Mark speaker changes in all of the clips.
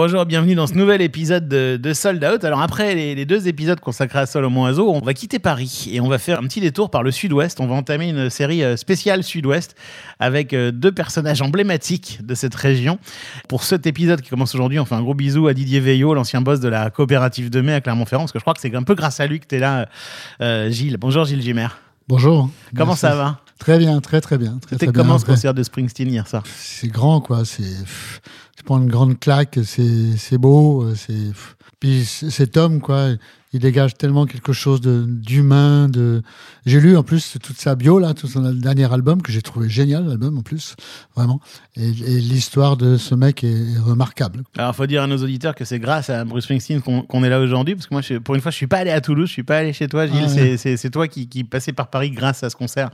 Speaker 1: Bonjour, bienvenue dans ce nouvel épisode de, de Sold Out. Alors après les, les deux épisodes consacrés à Solomon Oiseau, on va quitter Paris et on va faire un petit détour par le sud-ouest. On va entamer une série euh, spéciale sud-ouest avec euh, deux personnages emblématiques de cette région. Pour cet épisode qui commence aujourd'hui, on fait un gros bisou à Didier Veillot, l'ancien boss de la coopérative de mai à Clermont-Ferrand, parce que je crois que c'est un peu grâce à lui que tu es là, euh, Gilles. Bonjour Gilles Gimer.
Speaker 2: Bonjour.
Speaker 1: Comment
Speaker 2: Merci.
Speaker 1: ça va?
Speaker 2: Très bien, très très bien. Très,
Speaker 1: C'était comment ce concert de Springsteen hier soir
Speaker 2: C'est grand, quoi. C'est, tu prends une grande claque, c'est, c'est beau, c'est. Puis cet homme, quoi, il dégage tellement quelque chose de, d'humain. De... J'ai lu en plus toute sa bio, là, tout son dernier album, que j'ai trouvé génial, l'album en plus, vraiment. Et, et l'histoire de ce mec est, est remarquable.
Speaker 1: Alors, faut dire à nos auditeurs que c'est grâce à Bruce Springsteen qu'on est là aujourd'hui, parce que moi, je, pour une fois, je suis pas allé à Toulouse, je suis pas allé chez toi, Gilles.
Speaker 2: Ah ouais.
Speaker 1: C'est toi qui, qui passais par Paris grâce à ce concert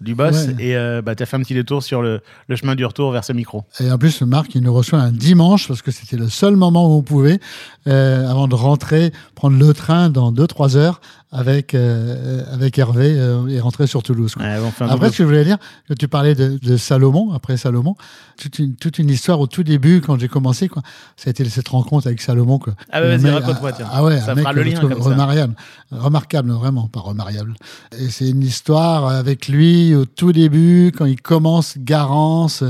Speaker 1: du boss,
Speaker 2: Ouais.
Speaker 1: et euh, bah, tu as fait un petit détour sur le, le chemin du retour vers ce micro.
Speaker 2: Et en plus, Marc, il nous reçoit un dimanche parce que c'était le seul moment où on pouvait, euh, avant de rentrer, prendre le train dans 2-3 heures avec, euh, avec Hervé euh, et rentrer sur Toulouse. quoi.
Speaker 1: Ouais,
Speaker 2: Après, ce que je voulais dire, que tu parlais de, de Salomon, après Salomon, toute une, toute une histoire au tout début, quand j'ai commencé, quoi. Ça a été cette rencontre avec Salomon, quoi.
Speaker 1: Ah ouais,
Speaker 2: Le
Speaker 1: vas-y, raconte-moi, tiens.
Speaker 2: Ah ouais,
Speaker 1: Ça
Speaker 2: un mec
Speaker 1: le lien ça.
Speaker 2: remarquable. Remarquable, vraiment, pas remarquable. Et c'est une histoire avec lui au tout début, quand il commence Garance,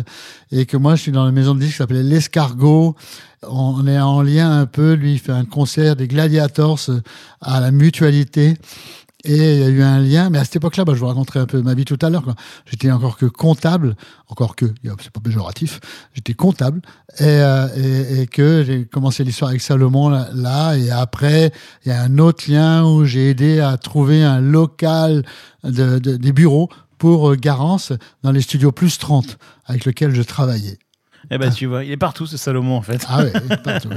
Speaker 2: et que moi, je suis dans la maison de disques qui s'appelait L'Escargot. On est en lien un peu, lui, il fait un concert des Gladiators euh, à la mutualité. Et il y a eu un lien, mais à cette époque-là, bah, je vous raconterai un peu ma vie tout à l'heure. J'étais encore que comptable, encore que, c'est pas péjoratif, j'étais comptable, et, euh, et, et que j'ai commencé l'histoire avec Salomon là, là, et après, il y a un autre lien où j'ai aidé à trouver un local de, de- des bureaux pour euh, Garance dans les studios Plus 30 avec lequel je travaillais.
Speaker 1: Eh ben, tu vois, il est partout, ce Salomon, en fait.
Speaker 2: Ah ouais, partout.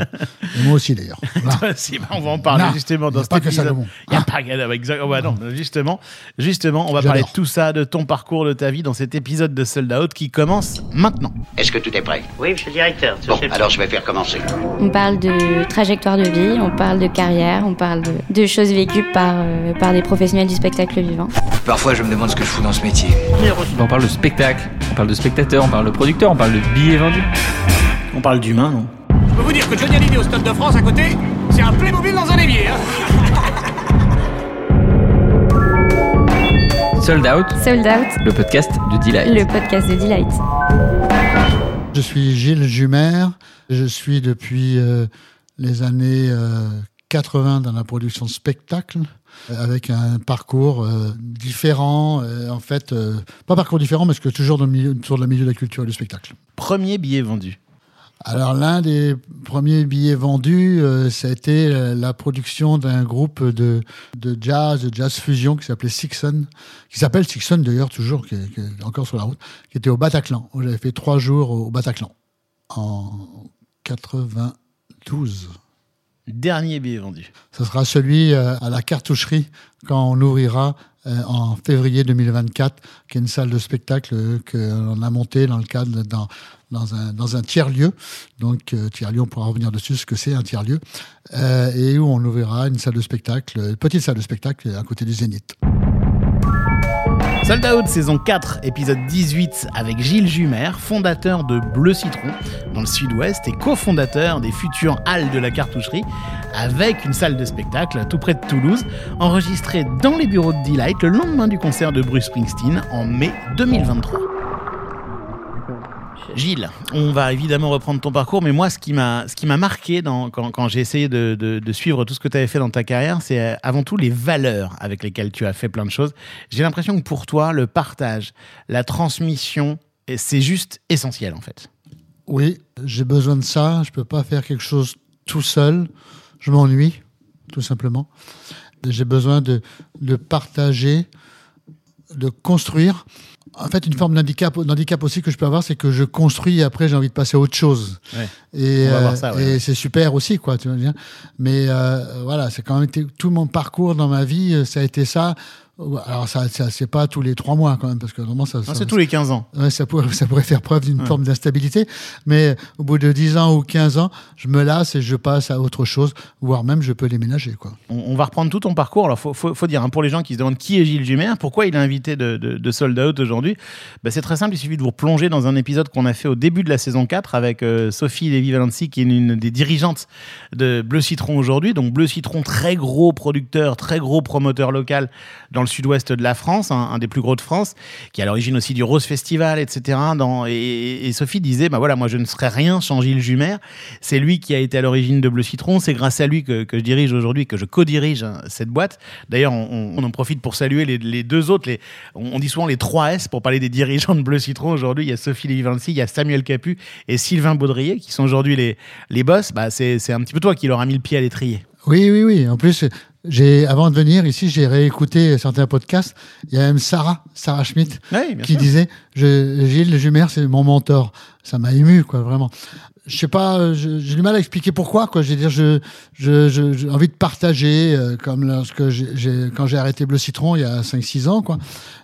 Speaker 2: Et moi aussi d'ailleurs. Voilà.
Speaker 1: Bah, on va en parler
Speaker 2: Non,
Speaker 1: justement
Speaker 2: il
Speaker 1: dans
Speaker 2: a
Speaker 1: cet
Speaker 2: pas que. Salomon.
Speaker 1: Il n'y a pas que exact. oh, bah non, justement, justement, on va
Speaker 2: J'adore.
Speaker 1: parler de tout ça, de ton parcours, de ta vie dans cet épisode de Sold Out qui commence maintenant.
Speaker 3: Est-ce que tout est prêt?
Speaker 4: Oui, monsieur le directeur.
Speaker 3: Bon, alors je vais faire commencer.
Speaker 5: On parle de trajectoire de vie, on parle de carrière, on parle de, de choses vécues par, euh, par des professionnels du spectacle vivant.
Speaker 6: Parfois, je me demande ce que je fous dans ce métier.
Speaker 7: On parle de spectacle, on parle de spectateur, on parle de producteur, on parle de billets vendus.
Speaker 1: On parle d'humain, non
Speaker 8: Je peux vous dire que Johnny Hallyday au Stade de France à côté, c'est un Playmobil dans un évier. Hein
Speaker 7: Sold Out,
Speaker 5: Sold Out,
Speaker 7: le podcast de Delight.
Speaker 5: le podcast de Delight.
Speaker 2: Je suis Gilles Jumer. Je suis depuis euh, les années euh, 80 dans la production de spectacle, euh, avec un parcours euh, différent. euh, en fait, euh, pas parcours différent, mais que toujours dans le milieu, de la milieu de la culture et du spectacle.
Speaker 1: Premier billet vendu.
Speaker 2: Alors l'un des premiers billets vendus, ça a été la production d'un groupe de, de jazz, de jazz fusion qui s'appelait Sixon, qui s'appelle Sixon d'ailleurs toujours, qui est, qui est encore sur la route, qui était au Bataclan. J'avais fait trois jours au Bataclan en 92.
Speaker 1: Dernier billet vendu.
Speaker 2: Ce sera celui euh, à la cartoucherie quand on ouvrira euh, en février 2024, qui est une salle de spectacle euh, qu'on a montée dans le cadre dans, dans un, dans un tiers-lieu. Donc, tiers-lieu, on pourra revenir dessus, ce que c'est un tiers-lieu. Et où on ouvrira une salle de spectacle, une petite salle de spectacle à côté du Zénith.
Speaker 1: Sold Out saison 4, épisode 18 avec Gilles Jumer, fondateur de Bleu Citron dans le sud-ouest et cofondateur des futures Halles de la Cartoucherie avec une salle de spectacle tout près de Toulouse, enregistrée dans les bureaux de Delight le lendemain du concert de Bruce Springsteen en mai 2023. Gilles, on va évidemment reprendre ton parcours, mais moi, ce qui m'a, marqué quand, j'ai essayé de, de- suivre tout ce que tu avais fait dans ta carrière, c'est euh, avant tout les valeurs avec lesquelles tu as fait plein de choses. J'ai l'impression que pour toi, le partage, la transmission, et c'est juste essentiel en fait.
Speaker 2: Oui, j'ai besoin de ça. Je peux pas faire quelque chose tout seul. Je m'ennuie, tout simplement. J'ai besoin de, de partager, de construire. En fait, une forme d'handicap, d'handicap aussi que je peux avoir, c'est que je construis et après j'ai envie de passer à autre chose.
Speaker 1: Ouais.
Speaker 2: Et, euh,
Speaker 1: ouais.
Speaker 2: et c'est super aussi, quoi. Tu vois bien. Mais euh, voilà, c'est quand même été, tout mon parcours dans ma vie, euh, ça a été ça. Ouais, Alors ça, ça c'est pas tous les trois mois quand même, parce que normalement ça, ça-
Speaker 1: c'est tous les 15 ans.
Speaker 2: Ouais, ça, pourrait, ça pourrait faire preuve d'une forme d'instabilité, mais au bout de 10 ans ou 15 ans, je me lasse et je passe à autre chose, voire même je peux déménager. Quoi.
Speaker 1: On, on va reprendre tout ton parcours. Alors, faut, faut, faut dire, hein, pour les gens qui se demandent qui est Gilles Jumer, pourquoi il est invité de, de, de Sold Out aujourd'hui, bah, c'est très simple. Il suffit de vous replonger dans un épisode qu'on a fait au début de la saison 4 avec euh, Sophie Lévy-Valency, qui est une, des dirigeantes de Bleu Citron aujourd'hui. Donc, Bleu Citron, très gros producteur, très gros promoteur local dans le sud-ouest de la France, un, des plus gros de France, qui est à l'origine aussi du Rose Festival, etc. Et, Sophie disait, bah voilà, moi je ne serais rien sans Gilles Jumer. C'est lui qui a été à l'origine de Bleu Citron. C'est grâce à lui que, je dirige aujourd'hui, que je co-dirige cette boîte. D'ailleurs, on, en profite pour saluer les, deux autres. On dit souvent les 3 S pour parler des dirigeants de Bleu Citron. Aujourd'hui, il y a Sophie Lévy-Valency, il y a Samuel Capu et Sylvain Baudrier qui sont aujourd'hui les, les boss. Bah, c'est un petit peu toi qui leur a mis le pied à l'étrier.
Speaker 2: Oui, oui, oui. En plus, j'ai, avant de venir ici, j'ai réécouté certains podcasts. Il y a même Sarah, Sarah Schmidt,
Speaker 1: Oui,
Speaker 2: qui
Speaker 1: sûr.
Speaker 2: disait je, Gilles Jumer, c'est mon mentor. Ça m'a ému, quoi, vraiment. Je sais pas, j'ai du mal à expliquer pourquoi, quoi. Je veux dire, je, je, je- j'ai envie de partager, euh, comme lorsque j'ai, j'ai- quand j'ai arrêté Bleu Citron il y a 5-6 ans, quoi.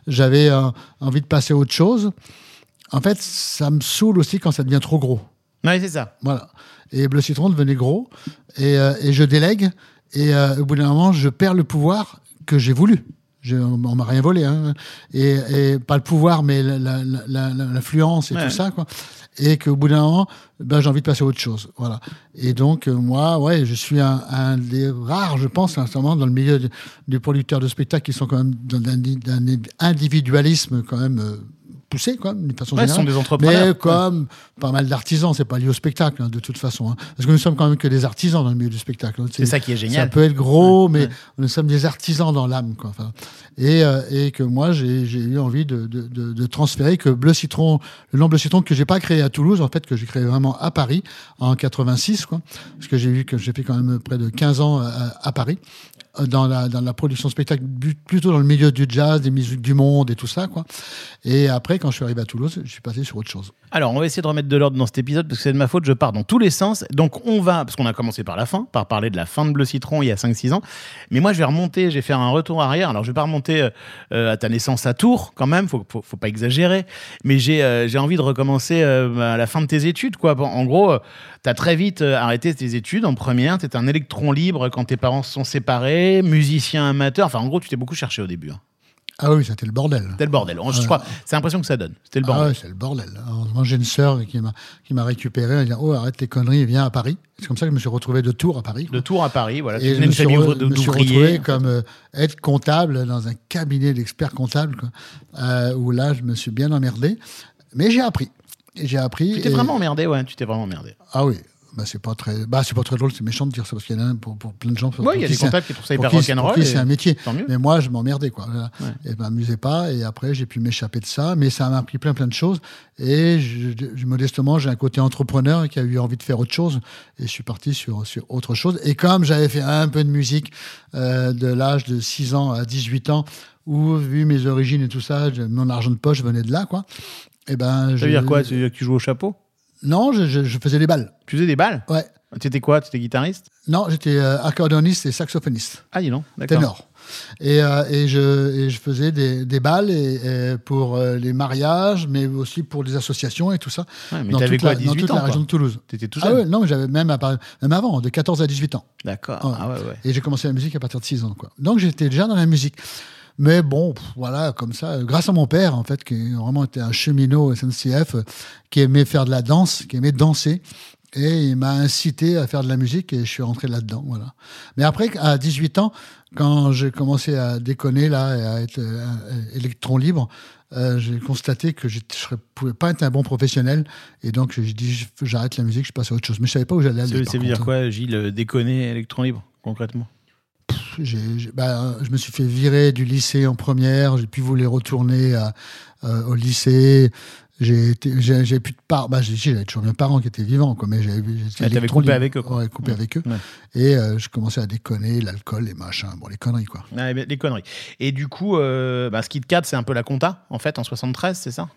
Speaker 2: J'avais euh, envie de passer à autre chose. En fait, ça me saoule aussi quand ça devient trop gros.
Speaker 1: Oui, c'est ça.
Speaker 2: Voilà. Et Bleu Citron devenait gros. Et, euh, et je délègue. Et euh, au bout d'un moment, je perds le pouvoir que j'ai voulu. Je, on on m'a rien volé. Hein. Et, et pas le pouvoir, mais l'influence et
Speaker 1: Ouais.
Speaker 2: tout ça. Quoi. Et qu'au bout d'un moment, ben, j'ai envie de passer à autre chose. Voilà. Et donc, euh, moi, ouais, je suis un, un des rares, je pense, dans le milieu de- des producteurs de spectacles qui sont quand même dans un, d'un individualisme quand même euh, poussé, quoi, d'une façon
Speaker 1: Ouais, ce sont des entrepreneurs.
Speaker 2: Mais comme pas mal d'artisans, c'est pas lié au spectacle, hein, de toute façon. hein. Parce que nous sommes quand même que des artisans dans le milieu du spectacle. hein.
Speaker 1: C'est ça qui est
Speaker 2: Ça
Speaker 1: génial.
Speaker 2: peut être gros, mais nous sommes des artisans dans l'âme. Quoi. Enfin, et, euh, et que moi, j'ai eu envie de, de, de, de transférer que Bleu Citron, le nom Bleu Citron que j'ai pas créé à Toulouse, en fait, que j'ai créé vraiment à Paris en 86, quoi. Parce que j'ai vu que j'ai fait quand même près de 15 ans à, à Paris euh, dans la, dans la production spectacle, plutôt dans le milieu du jazz, des musiques du monde et tout ça, quoi. Et après, quand je suis arrivé à Toulouse, je suis passé sur autre chose.
Speaker 1: Alors, on va essayer de remettre de l'ordre dans cet épisode parce que c'est de ma faute, je pars dans tous les sens. Donc, on va, parce qu'on a commencé par la fin, par parler de la fin de Bleu Citron il y a 5-6 ans. Mais moi, je vais remonter, je vais faire un retour arrière. Alors, je vais pas remonter euh, euh, à ta naissance à Tours, quand même, faut, faut, faut pas exagérer. Mais j'ai euh, envie de recommencer à la fin de tes études, quoi. En gros, tu as très vite arrêté tes études en première. Tu un électron libre quand tes parents se sont séparés, musicien amateur. Enfin, en gros, tu t'es beaucoup cherché au début. hein.
Speaker 2: Ah oui, c'était le bordel.
Speaker 1: C'était le bordel. Je crois, c'est l'impression que ça donne. C'était le bordel.
Speaker 2: Ah ouais, c'est le bordel. J'ai une sœur qui m'a qui m'a récupéré. Elle dit Oh, arrête les conneries, viens à Paris. C'est comme ça que je me suis retrouvé de Tours à Paris.
Speaker 1: De Tours à Paris, voilà.
Speaker 2: Et je me suis, re- me suis retrouvé comme euh, être comptable dans un cabinet d'experts comptables, quoi, euh, où là, je me suis bien emmerdé. Mais j'ai appris. Et J'ai appris.
Speaker 1: Tu t'es
Speaker 2: et-
Speaker 1: vraiment emmerdé, ouais, tu t'es vraiment emmerdé.
Speaker 2: Ah oui. Bah, c'est pas très, bah, c'est pas très drôle, c'est méchant de dire ça parce qu'il y en a un pour, pour plein de gens. pour
Speaker 1: il y a
Speaker 2: qui
Speaker 1: des comptables qui trouvent ça hyper rock'n'roll. et
Speaker 2: c'est un métier. Mais moi, je m'emmerdais, quoi.
Speaker 1: Ouais.
Speaker 2: Et m'amusais pas. Et après, j'ai pu m'échapper de ça. Mais ça m'a appris plein, plein de choses. Et je, je- modestement, j'ai un côté entrepreneur qui a eu envie de faire autre chose. Et je suis parti sur, sur autre chose. Et comme j'avais fait un peu de musique euh, de l'âge de 6 ans à 18 ans, où, vu mes origines et tout ça, mon argent de poche venait de là, quoi. Et ben,
Speaker 1: Ça
Speaker 2: je-
Speaker 1: veut dire quoi Tu tu joues au chapeau?
Speaker 2: Non, je, je- je faisais des balles.
Speaker 1: Tu faisais des balles
Speaker 2: Ouais.
Speaker 1: Tu étais quoi Tu étais guitariste
Speaker 2: Non, j'étais euh, accordéoniste et saxophoniste.
Speaker 1: Ah, dis donc, d'accord.
Speaker 2: ténor. Et, euh, et, je, et je faisais des, des balles et, pour euh, les mariages, mais aussi pour des associations et tout ça.
Speaker 1: Ouais, mais
Speaker 2: dans toute,
Speaker 1: quoi,
Speaker 2: la, dans
Speaker 1: 18
Speaker 2: toute
Speaker 1: ans
Speaker 2: la
Speaker 1: quoi.
Speaker 2: région de Toulouse.
Speaker 1: T'étais tout
Speaker 2: Ah
Speaker 1: jeune
Speaker 2: ouais, non, mais j'avais même, à part- même avant, de 14 à 18 ans.
Speaker 1: D'accord.
Speaker 2: Ouais.
Speaker 1: Ah ouais, ouais.
Speaker 2: Et j'ai commencé la musique à partir de 6 ans. Quoi. Donc j'étais déjà dans la musique. Mais bon, pff, voilà, comme ça, euh, grâce à mon père, en fait, qui vraiment était un cheminot SNCF, euh, qui aimait faire de la danse, qui aimait danser. Et il m'a incité à faire de la musique et je suis rentré là-dedans. Voilà. Mais après, à 18 ans, quand j'ai commencé à déconner là et à être euh, électron libre, euh, j'ai constaté que je ne pouvais pas être un bon professionnel. Et donc, j'ai dit, j'arrête la musique, je passe à autre chose. Mais je savais pas où j'allais aller.
Speaker 1: Ça veut dire quoi, Gilles Déconner, électron libre, concrètement?
Speaker 2: Bah, je me suis fait virer du lycée en première. J'ai pu voulu retourner à- euh, au lycée. J'ai j'ai plus de parents. Bah, j'avais toujours mes parents qui étaient vivants, quoi, mais j'avais
Speaker 1: Ah, coupé avec eux, quoi.
Speaker 2: Ouais, coupé avec eux.
Speaker 1: Ouais.
Speaker 2: Et euh, je commençais à déconner, l'alcool, les machins, bon, les conneries, quoi.
Speaker 1: Ah, Les conneries. Et du coup, euh, bah, ce qui te cadre, c'est un peu la compta, en fait, en 73, c'est ça?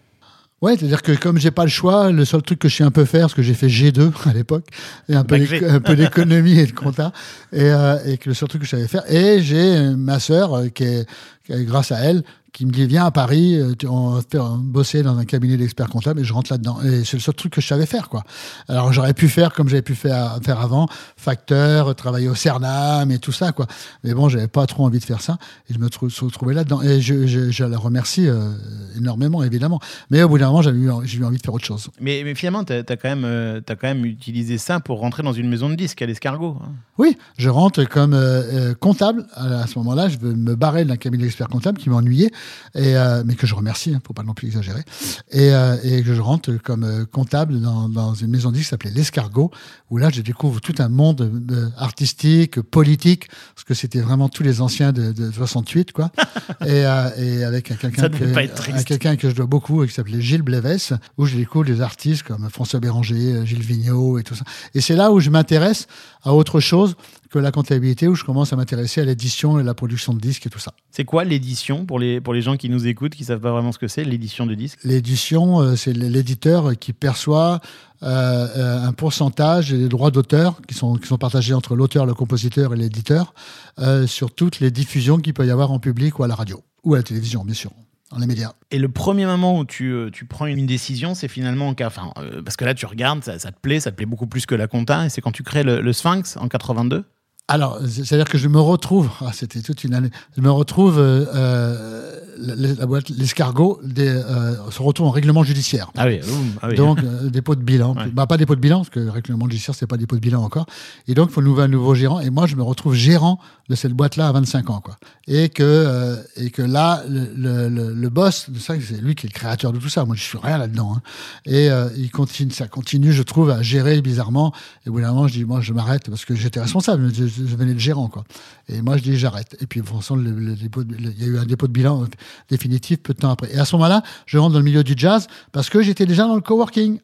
Speaker 2: Ouais, c'est-à-dire que comme j'ai pas le choix, le seul truc que je sais un peu faire, parce que j'ai fait G2 à l'époque, et un peu, un peu d'économie et de compta, et, euh, et que le seul truc que je savais faire. Et j'ai ma sœur, euh, qui est, qui est grâce à elle, qui me dit viens à Paris, euh, on va bosser dans un cabinet d'experts comptables, et je rentre là-dedans. Et c'est le seul truc que je savais faire, quoi. Alors j'aurais pu faire comme j'avais pu faire, faire avant, facteur, travailler au Cernam et tout ça, quoi. Mais bon, j'avais pas trop envie de faire ça, et je me trou- suis retrouvé là-dedans. Et je, je, je la remercie euh, énormément, évidemment. Mais au bout d'un moment, j'avais eu, j'ai eu envie de faire autre chose.
Speaker 1: Mais, mais finalement, tu as, quand même, euh, quand même utilisé ça pour rentrer dans une maison de disques à l'escargot. hein.
Speaker 2: Oui, je rentre comme euh, comptable. À, à ce moment-là, je veux me barrer d'un cabinet d'experts comptables qui m'ennuyait, et, euh, mais que je remercie, hein, faut pas non plus exagérer. Et, euh, et que je rentre comme euh, comptable dans, dans une maison de disques qui s'appelait L'Escargot, où là, je découvre tout un monde euh, artistique, politique, parce que c'était vraiment tous les anciens de, de 68, quoi. et, euh, et avec un quelqu'un que, que je dois beaucoup, qui s'appelait Gilles Blévès, où je découvre des artistes comme François Béranger, Gilles Vigneault et tout ça. Et c'est là où je m'intéresse à autre chose que la comptabilité, où je commence à m'intéresser à l'édition et la production de disques et tout ça.
Speaker 1: C'est quoi l'édition pour les, pour les gens qui nous écoutent, qui savent pas vraiment ce que c'est, l'édition de disques?
Speaker 2: L'édition, euh, c'est l'éditeur qui perçoit euh, euh, un pourcentage des droits d'auteur qui sont, qui sont partagés entre l'auteur, le compositeur et l'éditeur euh, sur toutes les diffusions qu'il peut y avoir en public ou à la radio ou à la télévision, bien sûr, dans les médias.
Speaker 1: Et le premier moment où tu, euh, tu prends une décision, c'est finalement en cas. Enfin, euh, parce que là, tu regardes, ça, te plaît, ça te plaît beaucoup plus que la compta, et c'est quand tu crées le Sphinx en 82.
Speaker 2: Alors, c'est- c'est-à-dire que je me retrouve, ah, c'était toute une année, je me retrouve, euh, euh, la, la boîte, l'escargot, des, euh, se retrouve en règlement judiciaire.
Speaker 1: Ah oui, ah oui.
Speaker 2: Donc, euh, dépôt de bilan.
Speaker 1: Ouais.
Speaker 2: Bah, pas dépôt de bilan, parce que le règlement judiciaire, c'est pas dépôt de bilan encore. Et donc, il faut nouveau, un nouveau gérant. Et moi, je me retrouve gérant de cette boîte-là à 25 ans, quoi. Et que, euh, et que là, le, le, le, boss ça, c'est lui qui est le créateur de tout ça. Moi, je suis rien là-dedans. hein. Et euh, il continue, ça continue, je trouve, à gérer bizarrement. Et au bout d'un moment, je dis, moi, je m'arrête parce que j'étais responsable. Je, je venais de gérant, quoi. Et moi, je dis, j'arrête. Et puis, le, le le- il y a eu un dépôt de bilan euh, définitif peu de temps après. Et à ce moment-là, je rentre dans le milieu du jazz parce que j'étais déjà dans le coworking.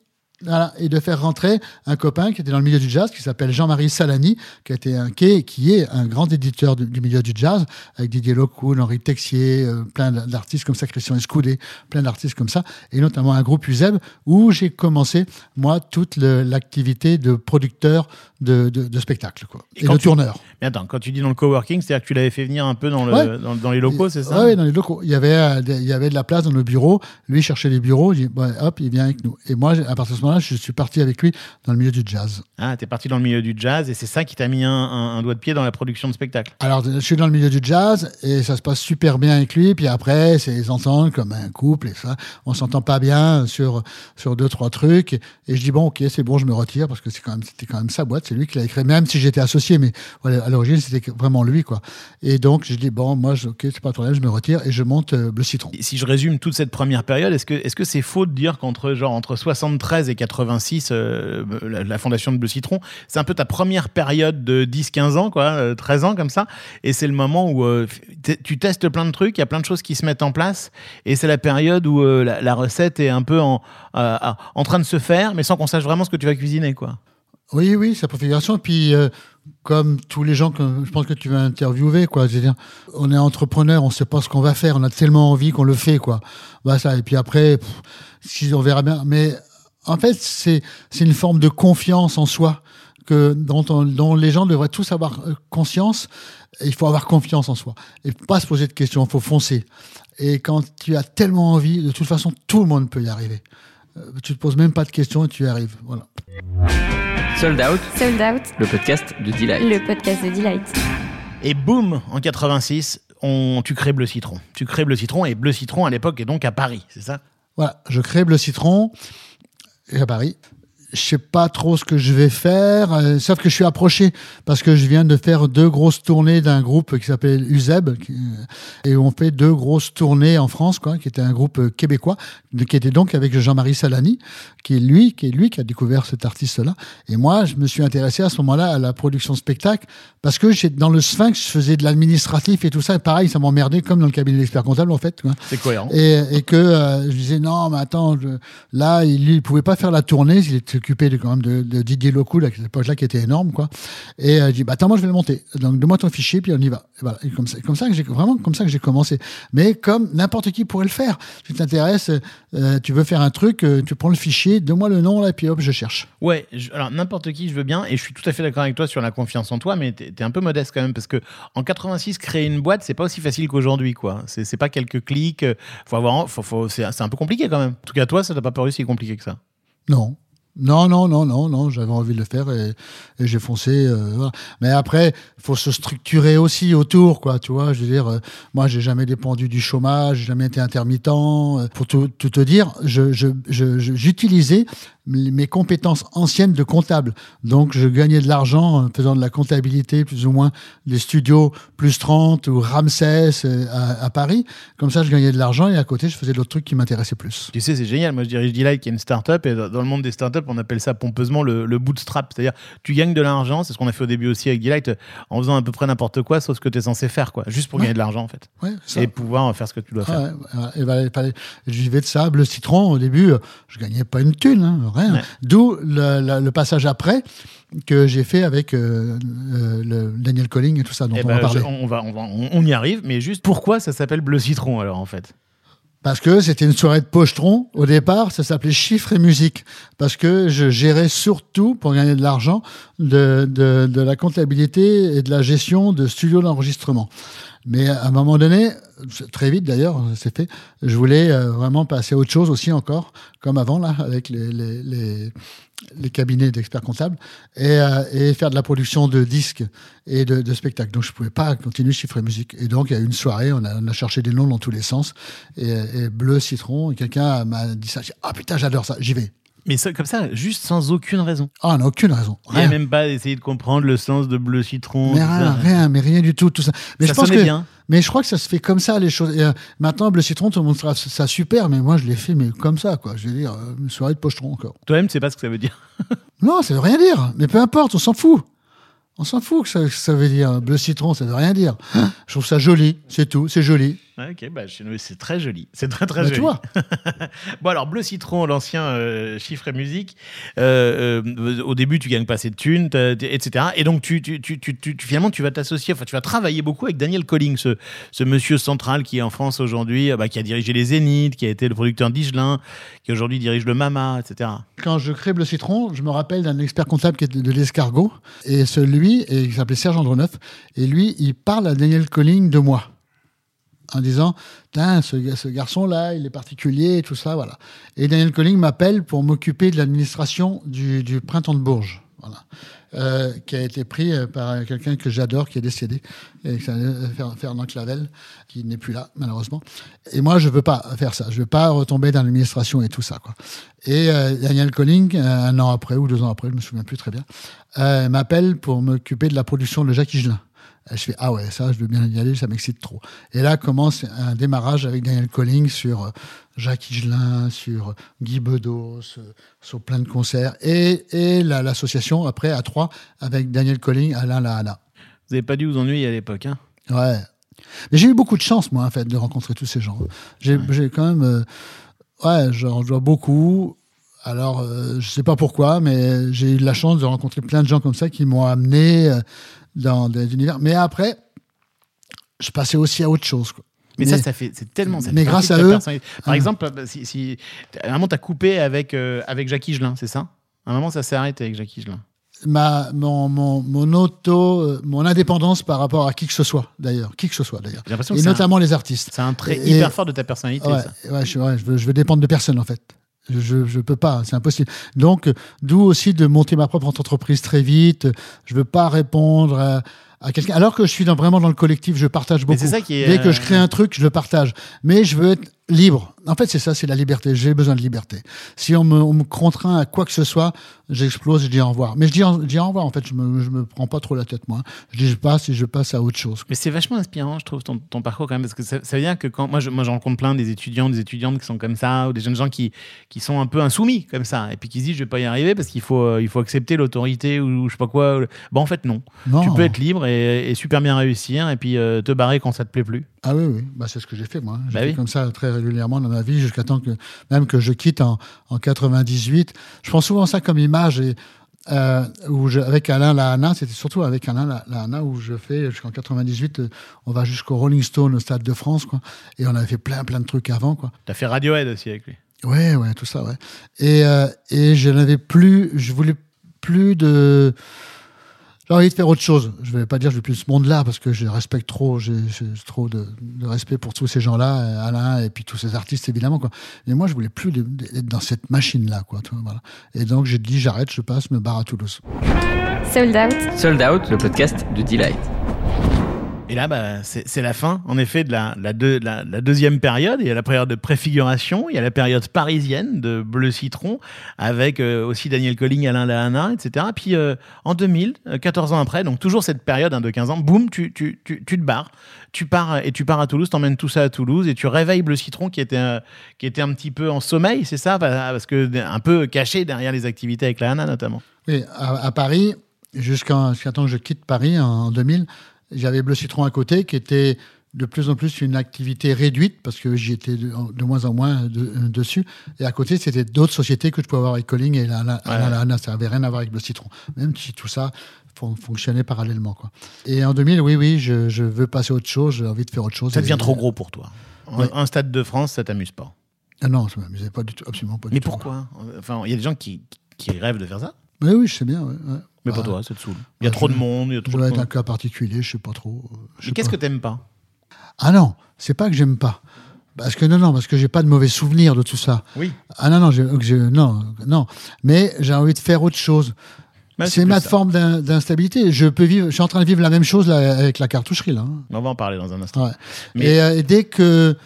Speaker 2: Voilà, et de faire rentrer un copain qui était dans le milieu du jazz, qui s'appelle Jean-Marie Salani, qui, a été un, qui, est, qui est un grand éditeur du, du milieu du jazz, avec Didier Locoul, Henri Texier, euh, plein d'artistes comme ça, Christian Escoudé, plein d'artistes comme ça, et notamment un groupe USEB, où j'ai commencé, moi, toute le- l'activité de producteur de, de, de spectacles, quoi,
Speaker 1: Et
Speaker 2: et, de
Speaker 1: tu-
Speaker 2: tourneur.
Speaker 1: Mais attends, quand tu dis dans le coworking, c'est-à-dire que tu l'avais fait venir un peu dans, le,
Speaker 2: Ouais.
Speaker 1: dans, dans les locaux, c'est ça?
Speaker 2: Oui, dans les locaux. Il y, avait, euh, il y avait de la place dans nos bureaux. Lui cherchait les bureaux. Il dit, bon, hop, il vient avec nous. Et moi, à partir de ce je suis parti avec lui dans le milieu du jazz.
Speaker 1: Ah, t'es parti dans le milieu du jazz, et c'est ça qui t'a mis un, un- un doigt de pied dans la production de spectacle.
Speaker 2: Alors, je suis dans le milieu du jazz et ça se passe super bien avec lui. Puis après, c'est les comme un couple et ça. On s'entend pas bien sur, sur deux, trois trucs. Et, et je dis, bon, ok, c'est bon, je me retire parce que c'est quand même, c'était quand même sa boîte. C'est lui qui l'a écrit, même si j'étais associé. Mais voilà, à l'origine, c'était vraiment lui, quoi. Et donc, je dis, bon, moi, je- ok, c'est pas de problème, je me retire et je monte euh, Bleu Citron.
Speaker 1: Et Si je résume toute cette première période, est-ce que est-ce que c'est faux de dire qu'entre genre entre 73 et 86, euh, la, fondation de Bleu Citron, c'est un peu ta première période de 10-15 ans, quoi, euh, 13 ans comme ça, et c'est le moment où euh, tu testes plein de trucs, il y a plein de choses qui se mettent en place, et c'est la période où euh, la, recette est un peu en, euh, en train de se faire, mais sans qu'on sache vraiment ce que tu vas cuisiner, quoi.
Speaker 2: Oui, oui, sa préfiguration. Puis, euh, comme tous les gens que je pense que tu vas interviewer, quoi. C'est-à-dire, on est entrepreneur, on sait pas ce qu'on va faire, on a tellement envie qu'on le fait, quoi. Bah, ça. Et puis après, si on verra bien. Mais en fait, c'est c'est une forme de confiance en soi que dont, on- dont les gens devraient tous avoir euh, conscience. Il faut avoir confiance en soi et pas se poser de questions. Il faut foncer. Et quand tu as tellement envie, de toute façon, tout le monde peut y arriver. Euh, tu te poses même pas de questions et tu y arrives. Voilà.
Speaker 7: Sold Out,
Speaker 5: Sold Out,
Speaker 7: le podcast de Delight.
Speaker 5: le podcast de Delight.
Speaker 1: Et boum, en 86, on, tu crées Bleu Citron. Tu crées Bleu Citron, et Bleu Citron à l'époque est donc à Paris, c'est ça?
Speaker 2: Voilà, je crée Bleu Citron et à Paris. Je sais pas trop ce que je vais faire, euh, sauf que je suis approché parce que je viens de faire deux grosses tournées d'un groupe qui s'appelle UZEB qui- euh, et on fait deux grosses tournées en France, quoi, qui était un groupe euh, québécois, qui était donc avec Jean-Marie Salani, qui est lui, qui est lui qui a découvert cet artiste-là. Et moi, je me suis intéressé à ce moment-là à la production spectacle parce que j'ai- dans le Sphinx, je faisais de l'administratif et tout ça. Et pareil, ça m'emmerdait comme dans le cabinet d'experts comptables en fait.
Speaker 1: C'est cohérent.
Speaker 2: Et, et que euh, je disais non, mais attends, je- là, il, il pouvait pas faire la tournée, il était s'occupait de, quand même de, de Didier Locoul à cette époque-là qui était énorme quoi. Et euh, je dis bah attends moi je vais le monter. Donc donne-moi ton fichier puis on y va. Et voilà. Et comme ça, comme ça que j'ai vraiment comme ça que j'ai commencé. Mais comme n'importe qui pourrait le faire. Tu t'intéresses, euh, tu veux faire un truc, euh, tu prends le fichier, donne-moi le nom là et puis hop je cherche.
Speaker 1: Ouais, je- alors n'importe qui, je veux bien, et je suis tout à fait d'accord avec toi sur la confiance en toi, mais t'es t'es un peu modeste quand même, parce que en 86, créer une boîte, c'est pas aussi facile qu'aujourd'hui, quoi. C'est c'est pas quelques clics, euh, faut avoir, faut, faut- c'est c'est un peu compliqué quand même. En tout cas, toi, ça t'a pas paru si compliqué que ça?
Speaker 2: Non. Non, non, non, non, non, j'avais envie de le faire et, j'ai foncé. euh. Mais après, faut se structurer aussi autour, quoi. Tu vois, je veux dire, euh, moi, j'ai jamais dépendu du chômage, j'ai jamais été intermittent. euh, pour tout, te dire, je, je, j'utilisais mes compétences anciennes de comptable. Donc, je gagnais de l'argent en faisant de la comptabilité, plus ou moins des studios plus 30 ou Ramsès euh, à, à Paris. Comme ça, je gagnais de l'argent et à côté, je faisais d'autres trucs qui m'intéressaient plus.
Speaker 1: Tu sais, c'est génial. Moi, je dirige Delight, qui est une start-up, et dans le monde des start-up, on appelle ça pompeusement le, le bootstrap. C'est-à-dire, tu gagnes de l'argent, c'est ce qu'on a fait au début aussi avec Delight, en faisant à peu près n'importe quoi, sauf ce que tu es censé faire, quoi. Juste pour
Speaker 2: Ouais.
Speaker 1: gagner de l'argent, en fait.
Speaker 2: Ouais.
Speaker 1: Et pouvoir faire ce que tu dois faire.
Speaker 2: Ouais, et voilà, fallait- je vivais de ça, bleu citron. Au début, euh, je gagnais pas une thune, hein,
Speaker 1: Ouais.
Speaker 2: D'où le, le- le passage après que j'ai fait avec euh, euh, le Daniel Colling et tout ça dont
Speaker 1: Eh
Speaker 2: on
Speaker 1: ben,
Speaker 2: va parler.
Speaker 1: je- on, va, on, va- on- on y arrive, mais juste pourquoi ça s'appelle Bleu Citron alors en fait?
Speaker 2: Parce que c'était une soirée de pochetron. Au départ, ça s'appelait chiffres et musique. Parce que je gérais surtout, pour gagner de l'argent, de, de, de la comptabilité et de la gestion de studios d'enregistrement. Mais à un moment donné, très vite d'ailleurs, c'est fait, je voulais euh, vraiment passer à autre chose aussi encore, comme avant là, avec les, les, les, les cabinets d'experts comptables, et, euh, et faire de la production de disques et de, de spectacles. Donc je pouvais pas continuer chiffre et musique. Et donc il y a eu une soirée, on a, on a cherché des noms dans tous les sens, et, et bleu, citron, et quelqu'un m'a dit ça, ah putain j'adore ça, j'y vais.
Speaker 1: Mais ça, comme ça, juste sans aucune raison.
Speaker 2: Ah, n'a aucune raison.
Speaker 1: Il n'y a
Speaker 2: Rien.
Speaker 1: même pas essayé de comprendre le sens de Bleu Citron.
Speaker 2: Mais rien, rien, mais rien du tout, tout ça. Mais
Speaker 1: ça
Speaker 2: je pense que,
Speaker 1: bien.
Speaker 2: mais je crois que ça se fait comme ça les choses. Et, euh, maintenant, bleu citron, tout le monde trouve ça super, mais moi je l'ai fait, mais comme ça, quoi. Je veux dire, euh, une soirée de pochetron encore.
Speaker 1: Toi-même, tu sais pas ce que ça veut dire.
Speaker 2: Non, ça veut rien dire. Mais peu importe, on s'en fout. On s'en fout que ça, que ça veut dire. Bleu citron, ça veut rien dire. Je trouve ça joli, c'est tout, c'est joli.
Speaker 1: Ok, bah, chez nous, c'est très joli. C'est très très
Speaker 2: Bah,
Speaker 1: joli.
Speaker 2: tu vois.
Speaker 1: Bon, alors, Bleu Citron, l'ancien euh, chiffre et musique, euh, euh, au début, tu gagnes pas assez de thunes, etc. Et donc, tu, tu, tu, tu, tu- finalement, tu vas t'associer, enfin, tu vas travailler beaucoup avec Daniel Colling, ce, ce monsieur central qui est en France aujourd'hui, euh, bah, qui a dirigé les Zéniths, qui a été le producteur d'Igelin, qui aujourd'hui dirige le Mama, etc.
Speaker 2: Quand je crée Bleu Citron, je me rappelle d'un expert comptable qui était de l'escargot. Et celui, et il s'appelait Serge Androneuf. Et lui, il parle à Daniel Colling de moi. En disant, ce, ce garçon-là, il est particulier, et tout ça, voilà. Et Daniel Colling m'appelle pour m'occuper de l'administration du, Printemps de Bourges. Voilà. Euh, qui a été pris euh, par quelqu'un que j'adore, qui est décédé, et euh, Fernand Clavel, qui n'est plus là, malheureusement. Et moi, je veux pas faire ça. Je veux pas retomber dans l'administration et tout ça, quoi. Et euh, Daniel Colling, euh, un an après ou deux ans après, je me souviens plus très bien, euh, m'appelle pour m'occuper de la production de Jacques Higelin. Et Je fais ah ouais ça je veux bien y aller ça m'excite trop et là commence un démarrage avec Daniel Colling sur euh, Jacques Higelin sur Guy Bedos euh, sur plein de concerts et, et la- l'association après à trois avec Daniel Colling Alain Lahana
Speaker 1: Vous avez pas dû vous ennuyer à l'époque, hein?
Speaker 2: Ouais. Mais j'ai eu beaucoup de chance, moi, en fait, de rencontrer tous ces gens. J'ai quand même. euh, ouais, j'en dois beaucoup. Alors, euh, je sais pas pourquoi, mais j'ai eu de la chance de rencontrer plein de gens comme ça qui m'ont amené euh, dans des univers. Mais après, je passais aussi à autre chose. Quoi.
Speaker 1: Mais, ça, ça fait, c'est tellement. Ça
Speaker 2: mais grâce à eux-.
Speaker 1: Par
Speaker 2: Ah.
Speaker 1: exemple, bah, si, si à un moment t'as coupé avec euh, avec Jacques Higelin, c'est ça? À un moment, ça s'est arrêté avec Jacques Higelin.
Speaker 2: Ma, mon, mon, mon auto, euh, mon indépendance par rapport à qui que ce soit, d'ailleurs. Qui que ce soit, d'ailleurs. Et
Speaker 1: un-
Speaker 2: notamment les artistes.
Speaker 1: C'est un trait
Speaker 2: Et-
Speaker 1: hyper fort de ta personnalité.
Speaker 2: Ouais,
Speaker 1: ça.
Speaker 2: ouais, je, ouais, je veux, je veux dépendre de personne en fait. Je je peux pas, c'est impossible. Donc, d'où aussi de monter ma propre entreprise très vite. Je veux pas répondre à, à quelqu'un. Alors que je suis dans, vraiment dans le collectif, je partage beaucoup.
Speaker 1: c'est ça qui est.
Speaker 2: Dès que
Speaker 1: euh,
Speaker 2: je crée un truc, je le partage. Mais je veux être libre. En fait, c'est ça, c'est la liberté. J'ai besoin de liberté. Si on me, on me contraint à quoi que ce soit, j'explose, je dis au revoir. Mais je dis, en- je dis au revoir, en fait, je me, je me prends pas trop la tête, moi. Je dis je passe et je passe à autre chose.
Speaker 1: Mais c'est vachement inspirant, je trouve, ton, ton parcours quand même, parce que ça, ça veut dire que quand moi, je, moi, j'en rencontre plein des étudiants, des étudiantes qui sont comme ça, ou des jeunes gens qui, qui sont un peu insoumis comme ça, et puis qui se disent, je vais pas y arriver parce qu'il faut, euh, il faut accepter l'autorité ou, je sais pas quoi. Bon, en fait, non.
Speaker 2: Non.
Speaker 1: Tu peux être libre et, et, et super bien réussir et puis euh, te barrer quand ça te plaît plus.
Speaker 2: Ah oui, oui, bah, c'est ce que j'ai fait moi. J'ai
Speaker 1: Bah
Speaker 2: fait
Speaker 1: oui.
Speaker 2: comme ça très régulièrement dans ma vie jusqu'à temps que même que je quitte en, en 98. Je prends souvent ça comme image et euh, où je, avec Alain Lahana, c'était surtout avec Alain La- Lahana où je fais jusqu'en 98, euh, on va jusqu'au Rolling Stone au Stade de France quoi. Et on avait fait plein plein de trucs avant quoi.
Speaker 1: T'as fait Radiohead aussi avec lui.
Speaker 2: Ouais, ouais, tout ça, ouais. Et, euh, et je n'avais plus, je voulais plus de. J'ai envie de faire autre chose. Je ne vais pas dire que je veux plus ce monde-là parce que je respecte trop, j'ai trop de, de respect pour tous ces gens-là, euh, Alain et puis tous ces artistes évidemment quoi. Mais moi, je voulais plus être dans cette machine-là quoi. voilà. Et donc j'ai dit j'arrête, je passe, me barre à Toulouse.
Speaker 5: Sold Out.
Speaker 7: Sold Out, le podcast de Delight.
Speaker 1: Et là, bah, c'est la fin, en effet, de la, la, deux- la- la deuxième période. Il y a la période de préfiguration, il y a la période parisienne de Bleu Citron, avec euh, aussi Daniel Colling, Alain Lahana, etc. Puis euh, en 2000, euh, 14 ans après, donc toujours cette période hein, de 15 ans, boum, tu, te barres. Tu pars euh, et tu pars à Toulouse, t'emmènes tout ça à Toulouse et tu réveilles Bleu Citron qui était, euh, qui était un petit peu en sommeil, c'est ça? Parce que un peu caché derrière les activités avec Lahana notamment.
Speaker 2: Oui, à, Paris, jusqu'à jusqu'à temps que je quitte Paris en 2000, j'avais Bleu Citron à côté qui était de plus en plus une activité réduite parce que j'y étais de, de moins en moins de- euh, dessus. Et à côté, c'était d'autres sociétés que je pouvais avoir avec Colling et la, la,
Speaker 1: Ouais.
Speaker 2: la- la- la- ça n'avait rien à voir avec Bleu Citron, même si tout ça fon- fonctionnait parallèlement. Quoi. Et en 2000, oui, oui, je, je veux passer à autre chose, j'ai envie de faire autre chose.
Speaker 1: Ça
Speaker 2: Et-
Speaker 1: devient trop gros pour toi. Un,
Speaker 2: Ouais.
Speaker 1: un stade de France, ça t'amuse pas?
Speaker 2: Ah non, ça m'amusait pas du tout, absolument pas du
Speaker 1: Mais
Speaker 2: tout.
Speaker 1: pourquoi? Enfin, il y a des gens qui, qui rêvent de faire ça?
Speaker 2: Oui, oui, je sais bien. ouais, ouais.
Speaker 1: Mais
Speaker 2: Bah,
Speaker 1: pas toi, ça te saoule. Il y a
Speaker 2: bah,
Speaker 1: trop de monde, il y a trop
Speaker 2: dois
Speaker 1: de
Speaker 2: être un cas particulier, je sais pas trop. euh,
Speaker 1: Mais qu'est-ce que t'aimes pas?
Speaker 2: Ah non, c'est pas que j'aime pas. Parce que non, non, parce que j'ai pas de mauvais souvenirs de tout ça.
Speaker 1: Oui.
Speaker 2: Ah non, non, non, non. Mais j'ai envie de faire autre chose.
Speaker 1: Ouais,
Speaker 2: c'est ma
Speaker 1: ça.
Speaker 2: forme d'in- d'instabilité. Je peux vivre. Je suis en train de vivre la même chose là, avec la cartoucherie là. hein.
Speaker 1: On va en parler dans un instant.
Speaker 2: Ouais.
Speaker 1: Mais-
Speaker 2: Et, euh, dès que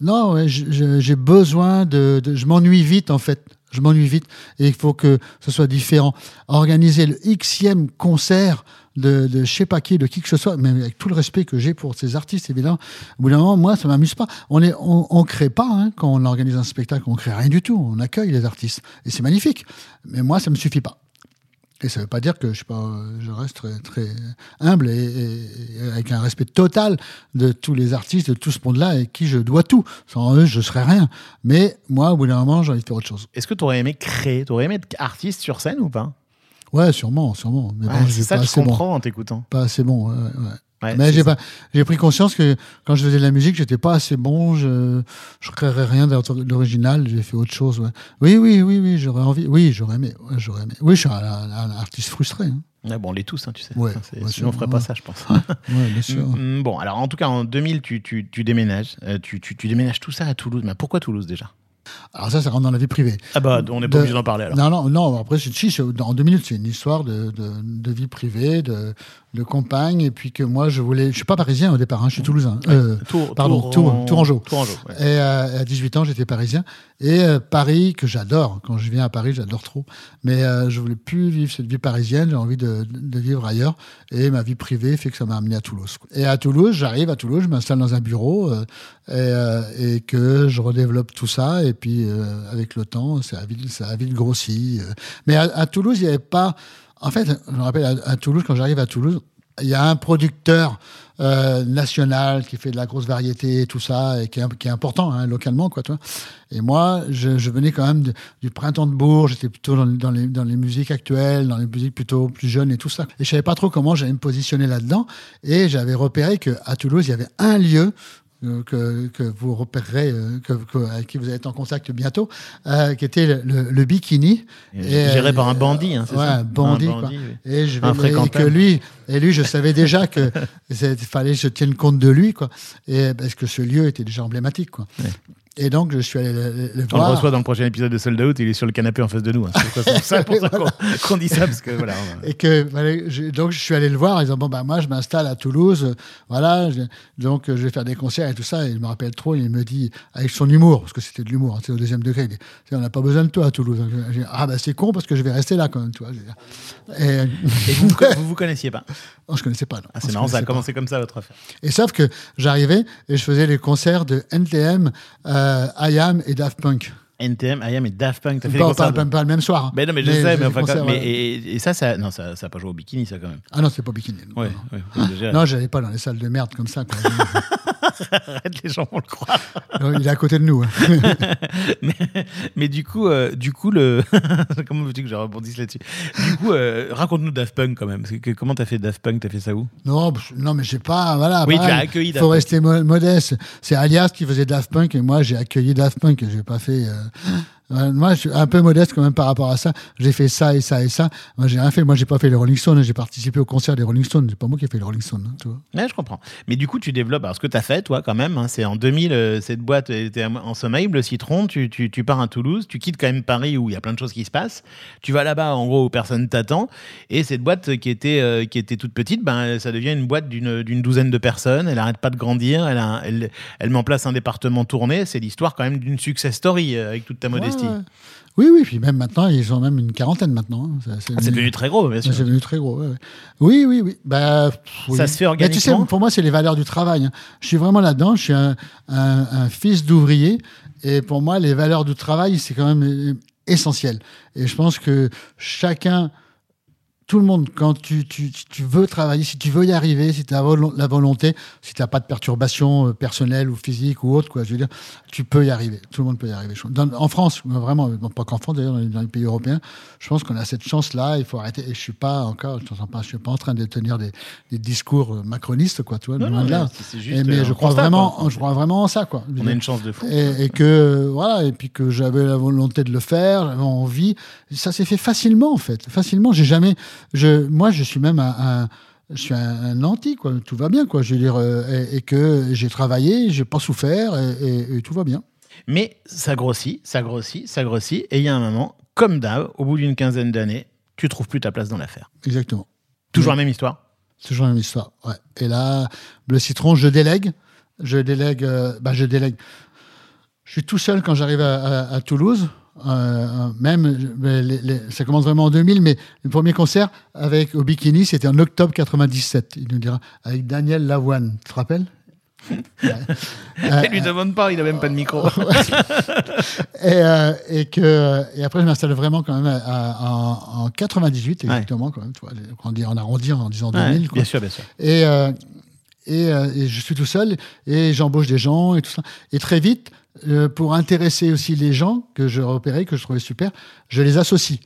Speaker 2: non, ouais, j'ai besoin de, de- je m'ennuie vite en fait. Je m'ennuie vite et il faut que ce soit différent. Organiser le xème concert de, de je sais pas qui, de qui que ce soit, mais avec tout le respect que j'ai pour ces artistes évidemment. Au bout d'un moment, moi, ça m'amuse pas. On est, on, on crée pas hein, quand on organise un spectacle, on crée rien du tout. On accueille les artistes et c'est magnifique. Mais moi, ça me suffit pas. Et ça ne veut pas dire que je, sais pas, je reste très, très humble et, et- et avec un respect total de tous les artistes, de tout ce monde-là, et qui je dois tout. Sans eux, je serais rien. Mais moi, au bout d'un moment, j'ai envie de faire autre chose.
Speaker 1: Est-ce que tu aurais aimé créer, tu aurais aimé être artiste sur scène ou pas?
Speaker 2: Ouais, sûrement, sûrement. Mais bon,
Speaker 1: Ouais, C'est ça que je
Speaker 2: bon.
Speaker 1: comprends en t'écoutant.
Speaker 2: Pas assez bon. ouais, ouais, ouais. Mais j'ai pas, j'ai pris conscience que quand je faisais de la musique, j'étais pas assez bon. Je, je créerais rien d'original. J'ai fait autre chose. ouais. Oui, oui, oui, oui. J'aurais envie. Oui, j'aurais aimé. ouais, j'aurais aimé. Oui, je suis un, un- un artiste frustré. hein.
Speaker 1: Bon, on l'est tous, hein, tu sais.
Speaker 2: Ouais,
Speaker 1: Enfin, c'est-
Speaker 2: ouais,
Speaker 1: sinon, on ferait
Speaker 2: sûrement,
Speaker 1: pas ça, je pense.
Speaker 2: Bien sûr.
Speaker 1: Mm, Bon, alors en tout cas, en 2000, tu, tu, tu déménages. Euh, tu, tu, tu déménages tout ça à Toulouse. Mais pourquoi Toulouse déjà?
Speaker 2: Alors ça, ça rentre dans la vie privée.
Speaker 1: Ah bah, on n'est pas
Speaker 2: De-
Speaker 1: obligé d'en parler alors.
Speaker 2: Non, non, non. Après, si, en deux minutes, c'est une histoire de, de, de vie privée, de, de compagne, et puis que moi, je voulais. Je suis pas parisien au départ, hein, je suis toulousain. Euh,
Speaker 1: Tour,
Speaker 2: pardon,
Speaker 1: Tour-
Speaker 2: Tour- Tourangeau.
Speaker 1: Tourangeau, ouais.
Speaker 2: et euh, à 18 ans, j'étais parisien. Et euh, Paris, que j'adore. Quand je viens à Paris, j'adore trop. Mais je voulais plus vivre cette vie parisienne. J'ai envie de, de vivre ailleurs. Et ma vie privée fait que ça m'a amené à Toulouse. Et à Toulouse, j'arrive à Toulouse, je m'installe dans un bureau et, et que je redéveloppe tout ça. Et puis, avec le temps, ça a vite, ça a vite grossi. Mais à, à Toulouse, il n'y avait pas. En fait, je me rappelle à, Toulouse, quand j'arrive à Toulouse, il y a un producteur euh, national qui fait de la grosse variété tout ça, et qui est, important hein, localement, quoi. Et moi, je, je venais quand même du printemps de Bourges, j'étais plutôt dans, dans, les, dans les musiques actuelles, dans les musiques plutôt plus jeunes et tout ça. Et je savais pas trop comment j'allais me positionner là-dedans. Et j'avais repéré que à Toulouse, il y avait un lieu que, que vous repérerez, euh, que, que- avec qui vous allez être en contact bientôt, euh, qui était le, le- le Bikini.
Speaker 1: Et géré
Speaker 2: euh,
Speaker 1: par un bandit, hein, c'est
Speaker 2: ouais,
Speaker 1: ça
Speaker 2: un bandit,
Speaker 1: Un
Speaker 2: quoi.
Speaker 1: bandit, oui.
Speaker 2: Et je vais, et que lui, et lui, je savais déjà que fallait que je tienne compte de lui, quoi. Et parce que ce lieu était déjà emblématique, quoi.
Speaker 1: Ouais.
Speaker 2: Et donc, je suis allé le, le- le
Speaker 1: On le
Speaker 2: voir.
Speaker 1: reçoit dans le prochain épisode de Sold Out, il est sur le canapé en face de nous. hein. C'est pour ça- c'est pour ça qu'on dit ça, parce que voilà. on
Speaker 2: Et que je- donc je suis allé le voir en disant bon bah moi je m'installe à Toulouse, voilà, je- donc je vais faire des concerts et tout ça. Et il me rappelle trop, il me dit avec son humour parce que c'était de l'humour, hein, c'est au deuxième degré. Il dit on n'a pas besoin de toi à Toulouse. J'ai dit, ah bah c'est con parce que je vais rester là quand même, tu vois. je. Et,
Speaker 1: Et vous, vous vous connaissiez pas?
Speaker 2: Oh, je connaissais pas. non.
Speaker 1: Ah, C'est marrant, ça a
Speaker 2: pas.
Speaker 1: commencé comme ça, votre affaire.
Speaker 2: Et sauf que j'arrivais et je faisais les concerts de NTM, euh, IAM et Daft Punk.
Speaker 1: NTM, IAM et Daft Punk. T'as fait des
Speaker 2: Pas,
Speaker 1: concerts
Speaker 2: pas,
Speaker 1: de-
Speaker 2: pas- le même soir. hein.
Speaker 1: Mais non, mais je sais,
Speaker 2: j'ai
Speaker 1: mais,
Speaker 2: des
Speaker 1: enfin,
Speaker 2: concerts,
Speaker 1: mais-
Speaker 2: ouais.
Speaker 1: et, et ça, ça, non, ça, ça a pas joué au bikini, ça quand même.
Speaker 2: Ah non, c'est pas bikini. non.
Speaker 1: Ouais,
Speaker 2: Non. Non, j'allais pas dans les salles de merde comme ça. quoi.
Speaker 1: Arrête, les gens vont le croire.
Speaker 2: Non, Il est à côté de nous. hein.
Speaker 1: mais, mais du coup, euh, du coup, le comment veux-tu que je rebondisse là-dessus? Du coup, euh, raconte-nous Daft Punk quand même. Que- comment t'as fait Daft Punk? T'as fait ça où?
Speaker 2: Non, non, mais j'ai pas. Voilà.
Speaker 1: Oui, tu as accueilli Daft
Speaker 2: Faut
Speaker 1: Punk.
Speaker 2: rester mo- modeste. C'est Alias qui faisait Daft Punk et moi j'ai accueilli Daft Punk. J'ai pas fait. euh, moi, je suis un peu modeste quand même par rapport à ça. J'ai fait ça et ça et ça. Moi, j'ai rien fait. Moi, j'ai pas fait les Rolling Stones. J'ai participé au concert des Rolling Stones. C'est pas moi qui ai fait les Rolling Stones. hein, tu vois.
Speaker 1: Ouais, je comprends. Mais du coup, tu développes. Alors, ce que tu as fait, toi, quand même, hein, c'est en 2000, euh, cette boîte était en sommeil, le citron. Tu, tu, pars à Toulouse, tu quittes quand même Paris où il y a plein de choses qui se passent. Tu vas là-bas, en gros, où personne t'attend. Et cette boîte qui était, euh, qui était toute petite, ben, ça devient une boîte d'une douzaine de personnes. Elle arrête pas de grandir. Elle, a- elle, elle met en place un département tourné. C'est l'histoire quand même d'une success story, euh, avec toute ta modestie.
Speaker 2: Oui, oui. Puis même maintenant, ils ont même une quarantaine maintenant. hein. Ça-
Speaker 1: Ah, C'est devenu très gros, bien sûr.
Speaker 2: C'est devenu très gros. ouais, ouais. Oui, oui, oui. Bah, oui.
Speaker 1: Ça se fait
Speaker 2: Mais tu sais,
Speaker 1: organiquement
Speaker 2: pour moi, c'est les valeurs du travail. hein. Je suis vraiment là-dedans. Je suis un, un- un fils d'ouvrier. Et pour moi, les valeurs du travail, c'est quand même euh, essentiel. Et je pense que chacun, tout le monde, quand tu, tu, tu veux travailler, si tu veux y arriver, si tu as la volonté, si tu n'as pas de perturbations euh, personnelles ou physiques ou autres, quoi, je veux dire, tu peux y arriver. Tout le monde peut y arriver. Dans- en France, vraiment, pas qu'en France, d'ailleurs, dans les, pays européens, je pense qu'on a cette chance-là. Il faut arrêter. Et je suis pas encore, je ne pas, je suis pas en train de tenir des, des discours euh, macronistes, quoi, tu vois,
Speaker 1: Non,
Speaker 2: loin
Speaker 1: non,
Speaker 2: de là.
Speaker 1: mais
Speaker 2: Et-
Speaker 1: euh,
Speaker 2: je crois
Speaker 1: constat,
Speaker 2: vraiment,
Speaker 1: quoi.
Speaker 2: je crois vraiment en ça, quoi.
Speaker 1: On a une chance de fou.
Speaker 2: Et, et que voilà, et puis que j'avais la volonté de le faire, j'avais envie. Ça s'est fait facilement en fait, facilement. J'ai jamais, je, moi, je suis même un, un- je suis un, un anti quoi. Tout va bien quoi. Je veux dire, euh, et, et que j'ai travaillé, j'ai pas souffert et, et- et tout va bien.
Speaker 1: Mais ça grossit, ça grossit, ça grossit. Et il y a un moment, comme d'hab, au bout d'une quinzaine d'années, tu trouves plus ta place dans l'affaire.
Speaker 2: Exactement.
Speaker 1: Toujours
Speaker 2: Oui.
Speaker 1: la même histoire?
Speaker 2: Toujours la même histoire. Ouais. Et là, le citron, je délègue. Je délègue. euh, bah, je délègue. Je suis tout seul quand j'arrive à, à- à Toulouse. Euh, euh, même, les- les- ça commence vraiment en 2000, mais le premier concert avec au Bikini, c'était en octobre 97. Il nous dira avec Daniel Lavoine. Tu te rappelles? Euh,
Speaker 1: Ne lui demande pas, il a même pas de micro.
Speaker 2: et, euh, et que et après je m'installe vraiment quand même à- à- en, en 98 exactement quand même tu vois, on dit on arrondit en disant 2000
Speaker 1: Ouais,
Speaker 2: quoi.
Speaker 1: bien sûr, bien sûr.
Speaker 2: Et, euh, et, euh, et je suis tout seul et j'embauche des gens et tout ça. Et très vite, euh, pour intéresser aussi les gens que je repérais, que je trouvais super, je les associe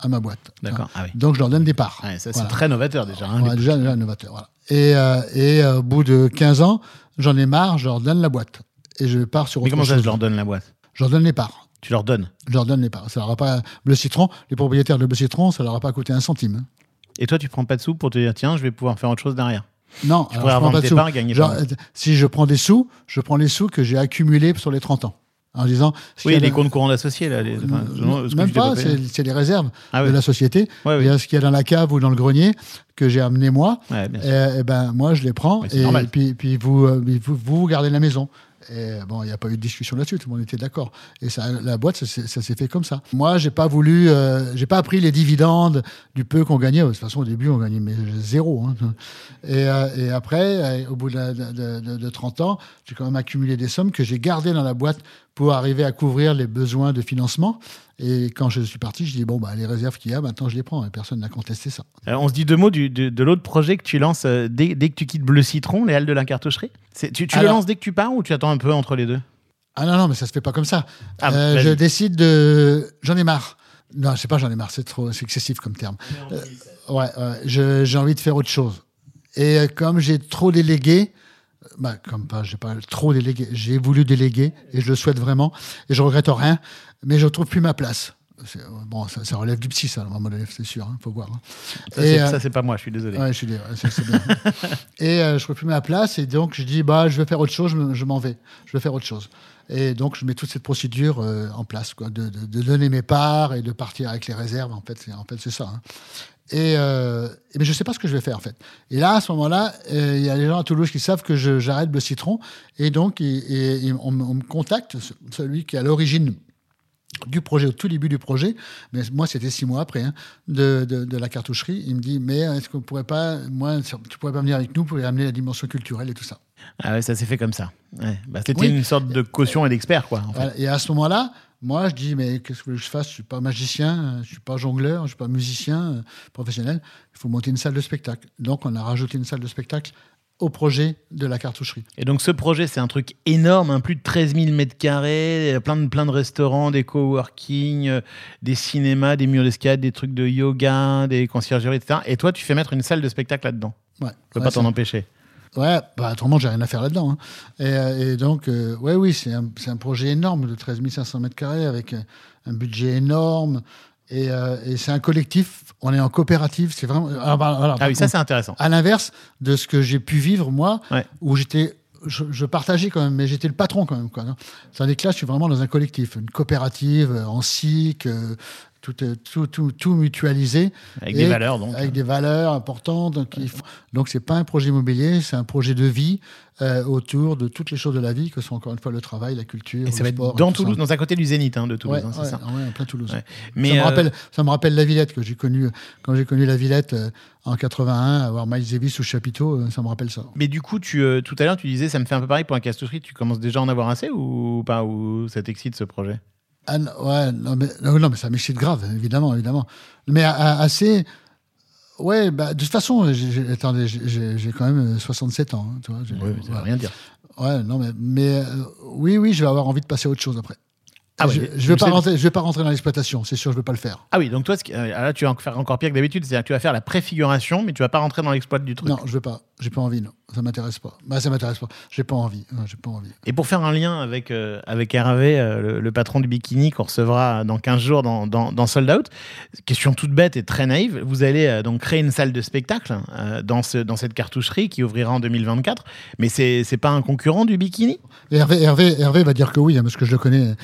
Speaker 2: à ma boîte.
Speaker 1: D'accord. Ah oui.
Speaker 2: Donc je leur donne des parts.
Speaker 1: Ouais, ça, c'est très novateur déjà. hein,
Speaker 2: Ouais, déjà, déjà novateur. Voilà. Et, euh, et au bout de 15 ans, j'en ai marre, je leur donne la boîte. Et je pars sur
Speaker 1: Mais
Speaker 2: autre
Speaker 1: comment ça, je leur donne la boîte
Speaker 2: Je leur donne les parts.
Speaker 1: Tu leur donnes.
Speaker 2: Je leur donne les parts. Ça leur a pas Bleu Citron, les propriétaires de Bleu Citron, ça leur a pas coûté un centime.
Speaker 1: Et toi, tu prends pas de sous pour te dire, tiens, je vais pouvoir faire autre chose derrière.
Speaker 2: Non,
Speaker 1: Tu
Speaker 2: alors,
Speaker 1: pourrais
Speaker 2: je prends
Speaker 1: revendre
Speaker 2: pas de
Speaker 1: tes
Speaker 2: sous.
Speaker 1: parts et gagner
Speaker 2: Genre,
Speaker 1: pas.
Speaker 2: euh, Si je prends des sous, je prends les sous que j'ai accumulés sur les 30 ans. En disant.
Speaker 1: Oui, les
Speaker 2: dans-
Speaker 1: comptes courants d'associés, là. les- enfin,
Speaker 2: Non,
Speaker 1: ce
Speaker 2: même pas, c'est les réserves
Speaker 1: Ah
Speaker 2: de la société.
Speaker 1: Ouais,
Speaker 2: Il y a ce qu'il y a dans la cave ou dans le grenier que j'ai amené moi.
Speaker 1: Ouais.
Speaker 2: Et, et ben moi je les prends et
Speaker 1: normal.
Speaker 2: puis, puis vous, euh, vous vous gardez la maison. Et bon, il n'y a pas eu de discussion là-dessus, tout le monde était d'accord. Et ça, la boîte, ça, s'est- ça s'est fait comme ça. Moi, j'ai pas voulu, euh, j'ai pas pris les dividendes du peu qu'on gagnait. De toute façon, au début, on gagnait mais zéro. hein. Et, euh, et après, euh, au bout de, de- de- de 30 ans, j'ai quand même accumulé des sommes que j'ai gardées dans la boîte pour arriver à couvrir les besoins de financement. Et quand je suis parti, je dis bon, bah, les réserves qu'il y a, maintenant je les prends. Et personne n'a contesté ça.
Speaker 1: Alors, on se dit deux mots du- de, de l'autre projet que tu lances euh, dès, dès que tu quittes Bleu Citron, les Halles de la Cartoucherie. Tu, tu le lances dès que tu pars ou tu attends un peu entre les deux?
Speaker 2: Ah non, non, mais ça se fait pas comme ça.
Speaker 1: Ah,
Speaker 2: Euh,
Speaker 1: vas-y.
Speaker 2: je décide de. J'en ai marre. Non, je sais pas, j'en ai marre, c'est trop, excessif comme terme. Euh, ouais, j'ai envie de faire autre chose. Et euh, comme j'ai trop délégué, euh, bah, comme pas, j'ai pas trop délégué, j'ai voulu déléguer et je le souhaite vraiment et je regrette rien, mais je trouve plus ma place. Bon, ça, ça relève du psy, ça, à un moment donné, c'est sûr, hein, faut voir. hein.
Speaker 1: Ça,
Speaker 2: Et,
Speaker 1: c'est
Speaker 2: euh,
Speaker 1: ça, c'est pas moi, je suis désolé.
Speaker 2: Ouais, je suis dé- ouais, c'est- c'est bien. et euh, je trouve plus ma place et donc je dis bah je vais faire autre chose, je, me- je m'en vais, je vais faire autre chose. Et donc je mets toute cette procédure euh, en place, quoi, de, de- de donner mes parts et de partir avec les réserves. En fait, c'est en fait c'est ça. hein. Et, euh, et mais je sais pas ce que je vais faire en fait. Et là à ce moment-là, euh, il y a des gens à Toulouse qui savent que j'arrête le citron et donc et, et- et on, on me contacte, ce- celui qui est à l'origine du projet, au tout début du projet, mais moi c'était six mois après, hein, de, de, de la cartoucherie, il me dit, mais est-ce qu'on pourrait pas, moi, tu pourrais pas venir avec nous pour y amener la dimension culturelle et tout ça?
Speaker 1: Ah ouais, ça s'est fait comme ça. Ouais. Bah, C'était
Speaker 2: Oui.
Speaker 1: une sorte de caution et d'expert, quoi. en fait.
Speaker 2: Voilà. Et à ce moment-là, moi, je dis, mais qu'est-ce que je fasse? Je suis pas magicien, je suis pas jongleur, je suis pas musicien euh, professionnel. Il faut monter une salle de spectacle. Donc, on a rajouté une salle de spectacle au projet de la cartoucherie.
Speaker 1: Et donc ce projet, c'est un truc énorme, hein, plus de 13 000 mètres carrés, euh, plein de, plein de restaurants, des coworking, euh, des cinémas, des murs d'escalade, des trucs de yoga, des conciergeries, etc. Et toi, tu fais mettre une salle de spectacle là-dedans.
Speaker 2: Ouais.
Speaker 1: Tu peux
Speaker 2: Ouais,
Speaker 1: pas t'en empêcher.
Speaker 2: Ouais, bah, autrement, j'ai rien à faire là-dedans. hein. Et, euh, et donc, euh, ouais, oui, c'est un, c'est un projet énorme de 13 500 mètres carrés avec un, un budget énorme. Et, euh, et c'est un collectif, on est en coopérative, c'est vraiment. alors, bah, alors,
Speaker 1: Ah oui, ça c'est intéressant.
Speaker 2: à l'inverse de ce que j'ai pu vivre, moi,
Speaker 1: Ouais.
Speaker 2: où j'étais. Je, je partageais quand même, mais j'étais le patron quand même. Quoi, Tandis que là, je suis vraiment dans un collectif, une coopérative, euh, en SIC, euh, tout, euh, tout, tout, tout mutualisé.
Speaker 1: Avec des valeurs, donc.
Speaker 2: Avec des valeurs importantes. Donc, faut- donc c'est pas un projet immobilier, c'est un projet de vie euh, autour de toutes les choses de la vie, que sont encore une fois le travail, la culture,
Speaker 1: Et ça
Speaker 2: le
Speaker 1: va être
Speaker 2: sport.
Speaker 1: dans
Speaker 2: ça.
Speaker 1: Toulouse, dans à côté du Zénith hein, de Toulouse,
Speaker 2: Ouais,
Speaker 1: hein, c'est
Speaker 2: ouais,
Speaker 1: ça.
Speaker 2: ouais, en plein Toulouse.
Speaker 1: Ouais.
Speaker 2: ça, me
Speaker 1: euh,
Speaker 2: rappelle, ça me rappelle la Villette que j'ai connue quand j'ai connu la Villette euh, en 81, avoir Miles Davis sous chapiteau, ça me rappelle ça.
Speaker 1: Mais du coup, tu, tout à l'heure, tu disais, ça me fait un peu pareil pour un cartoucherie. Tu commences déjà à en avoir assez ou pas Ou ça t'excite ce projet?
Speaker 2: Ah, non, ouais, non mais, non, mais ça m'excite grave, évidemment, évidemment. Mais à- assez. Ouais, bah, de toute façon, j'ai- attendez, j'ai- quand même euh, 67 ans. hein, tu vois,
Speaker 1: ça veut rien dire.
Speaker 2: Ouais, non, mais, mais euh, oui, oui, je vais avoir envie de passer à autre chose après.
Speaker 1: Ah
Speaker 2: je,
Speaker 1: tu
Speaker 2: vais pas rentrer, je vais pas rentrer dans l'exploitation, c'est sûr, je vais pas le faire.
Speaker 1: Ah oui, donc toi, euh, là, tu vas faire encore pire que d'habitude. C'est-à-dire que tu vas faire la préfiguration, mais tu vas pas rentrer dans l'exploit du truc.
Speaker 2: Non, je vais pas, j'ai pas envie, non, ça m'intéresse pas. Bah, ça m'intéresse pas, j'ai pas envie, j'ai pas envie.
Speaker 1: Et pour faire un lien avec, euh, avec Hervé, euh, le, le patron du bikini qu'on recevra dans 15 jours dans, dans, dans Sold Out, question toute bête et très naïve, vous allez euh, donc créer une salle de spectacle dans, ce, dans cette cartoucherie qui ouvrira en 2024, mais c'est c'est pas un concurrent du bikini?
Speaker 2: Hervé, Hervé, Hervé va dire que oui, hein, parce que je le connais.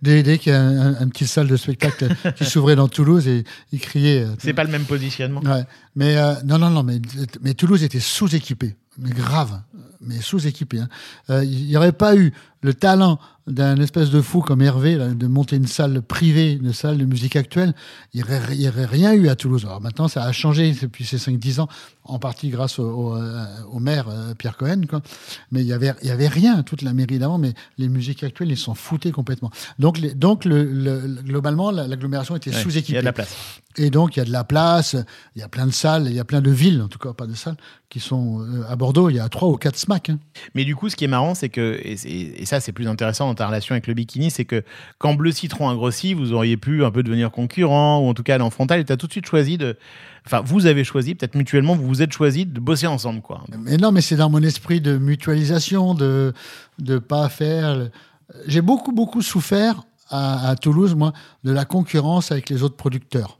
Speaker 2: Dès, dès qu'il y a un, un, petit salle de spectacle qui s'ouvrait dans Toulouse, et il criait. euh,
Speaker 1: C'est pas le même positionnement.
Speaker 2: Ouais. Mais euh, non, non, non, mais, mais Toulouse était sous-équipé, mais grave, mais sous-équipé. hein. Euh, Il n'y aurait pas eu le talent d'un espèce de fou comme Hervé là, de monter une salle privée, une salle de musique actuelle. Il n'y aurait, rien eu à Toulouse. Alors maintenant, ça a changé depuis ces 5-10 ans, en partie grâce au, au, euh, au maire euh, Pierre Cohen. Quoi. Mais il n'y avait, y avait rien, toute la mairie d'avant, mais les musiques actuelles, ils s'en foutaient complètement. Donc, les, donc le, le- le- globalement, la- l'agglomération était
Speaker 1: Ouais, Il
Speaker 2: sous-équipée.
Speaker 1: y a de la place.
Speaker 2: Et donc, il y a de la place, il y a plein de salles, il y a plein de villes, en tout cas pas de salles, qui sont euh, à Bordeaux. Il y a trois ou quatre SMAC. hein.
Speaker 1: Mais du coup, ce qui est marrant, c'est que, et, ça c'est plus intéressant dans ta relation avec le bikini, c'est que quand Bleu Citron a grossi, vous auriez pu un peu devenir concurrent ou en tout cas aller en frontal et tu as tout de suite choisi de. Enfin, vous avez choisi, peut-être mutuellement, vous vous êtes choisi de bosser ensemble, quoi.
Speaker 2: Mais non, mais c'est dans mon esprit de mutualisation, de ne pas faire. J'ai beaucoup, beaucoup souffert à, à Toulouse, moi, de la concurrence avec les autres producteurs.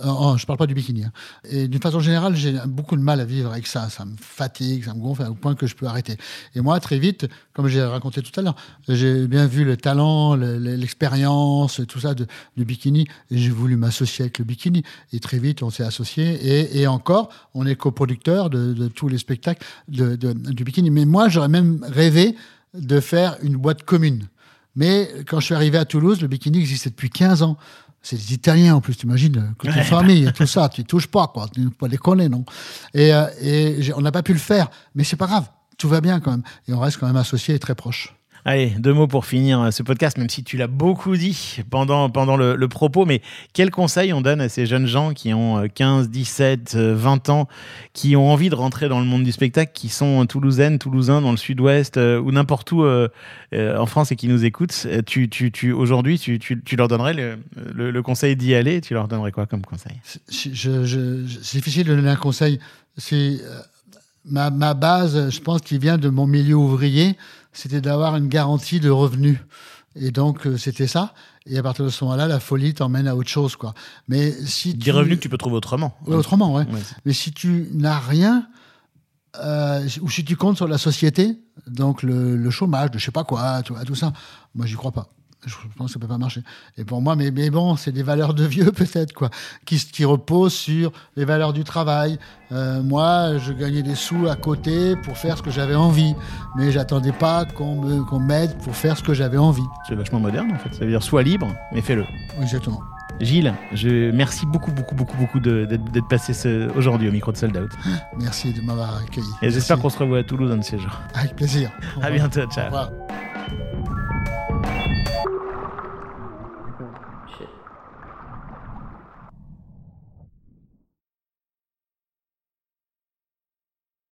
Speaker 2: Euh, oh, je parle pas du bikini. hein. Et d'une façon générale, j'ai beaucoup de mal à vivre avec ça. Ça me fatigue, ça me gonfle au point que je peux arrêter. Et moi, très vite, comme j'ai raconté tout à l'heure, j'ai bien vu le talent, le- le- l'expérience, tout ça du bikini. J'ai voulu m'associer avec le bikini. Et très vite, on s'est associé. Et, encore, on est coproducteur de, tous les spectacles du bikini. Mais moi, j'aurais même rêvé de faire une boîte commune. Mais quand je suis arrivé à Toulouse, le bikini existait depuis 15 ans. C'est des Italiens en plus, t'imagines, euh, côté famille et tout ça, tu touches pas, quoi, tu ne peux pas déconner, non. Et, euh, et on n'a pas pu le faire, mais c'est pas grave, tout va bien quand même. Et on reste quand même associés et très proches.
Speaker 1: Allez, deux mots pour finir euh, ce podcast, même si tu l'as beaucoup dit pendant, pendant le, propos, mais quels conseils on donne à ces jeunes gens qui ont euh, 15, 17, euh, 20 ans, qui ont envie de rentrer dans le monde du spectacle, qui sont toulousaines, toulousains dans le sud-ouest euh, ou n'importe où euh, en France et qui nous écoutent tu, tu, tu, Aujourd'hui, tu, tu, leur donnerais le, le, le conseil d'y aller, tu leur donnerais quoi comme conseil?
Speaker 2: C'est difficile de donner un conseil. C'est ma, ma base, je pense, qui vient de mon milieu ouvrier, c'était d'avoir une garantie de revenus. Et donc, euh, c'était ça. Et à partir de ce moment-là, la folie t'emmène à autre chose, quoi. Mais si
Speaker 1: Des
Speaker 2: tu-
Speaker 1: revenus que tu peux trouver autrement.
Speaker 2: Ouais, autrement, ouais.
Speaker 1: Ouais.
Speaker 2: Mais si tu n'as rien, euh, ou si tu comptes sur la société, donc le, le chômage, je sais pas quoi, tout, tout ça, moi j'y crois pas. Je pense que ça peut pas marcher. Et pour moi, mais, mais bon, c'est des valeurs de vieux peut-être quoi, qui, qui reposent sur les valeurs du travail. Euh, moi, je gagnais des sous à côté pour faire ce que j'avais envie, mais j'attendais pas qu'on m'aide pour faire ce que j'avais envie.
Speaker 1: C'est vachement moderne en fait. Ça veut dire sois libre, mais fais-le.
Speaker 2: Exactement.
Speaker 1: Gilles, je merci beaucoup, beaucoup, beaucoup, beaucoup d'être passé aujourd'hui au micro de Sold Out.
Speaker 2: Merci de m'avoir accueilli.
Speaker 1: Et j'espère qu'on se revoit à Toulouse un de ces jours.
Speaker 2: Avec plaisir.
Speaker 1: À bientôt,
Speaker 2: Au
Speaker 1: ciao.
Speaker 2: revoir.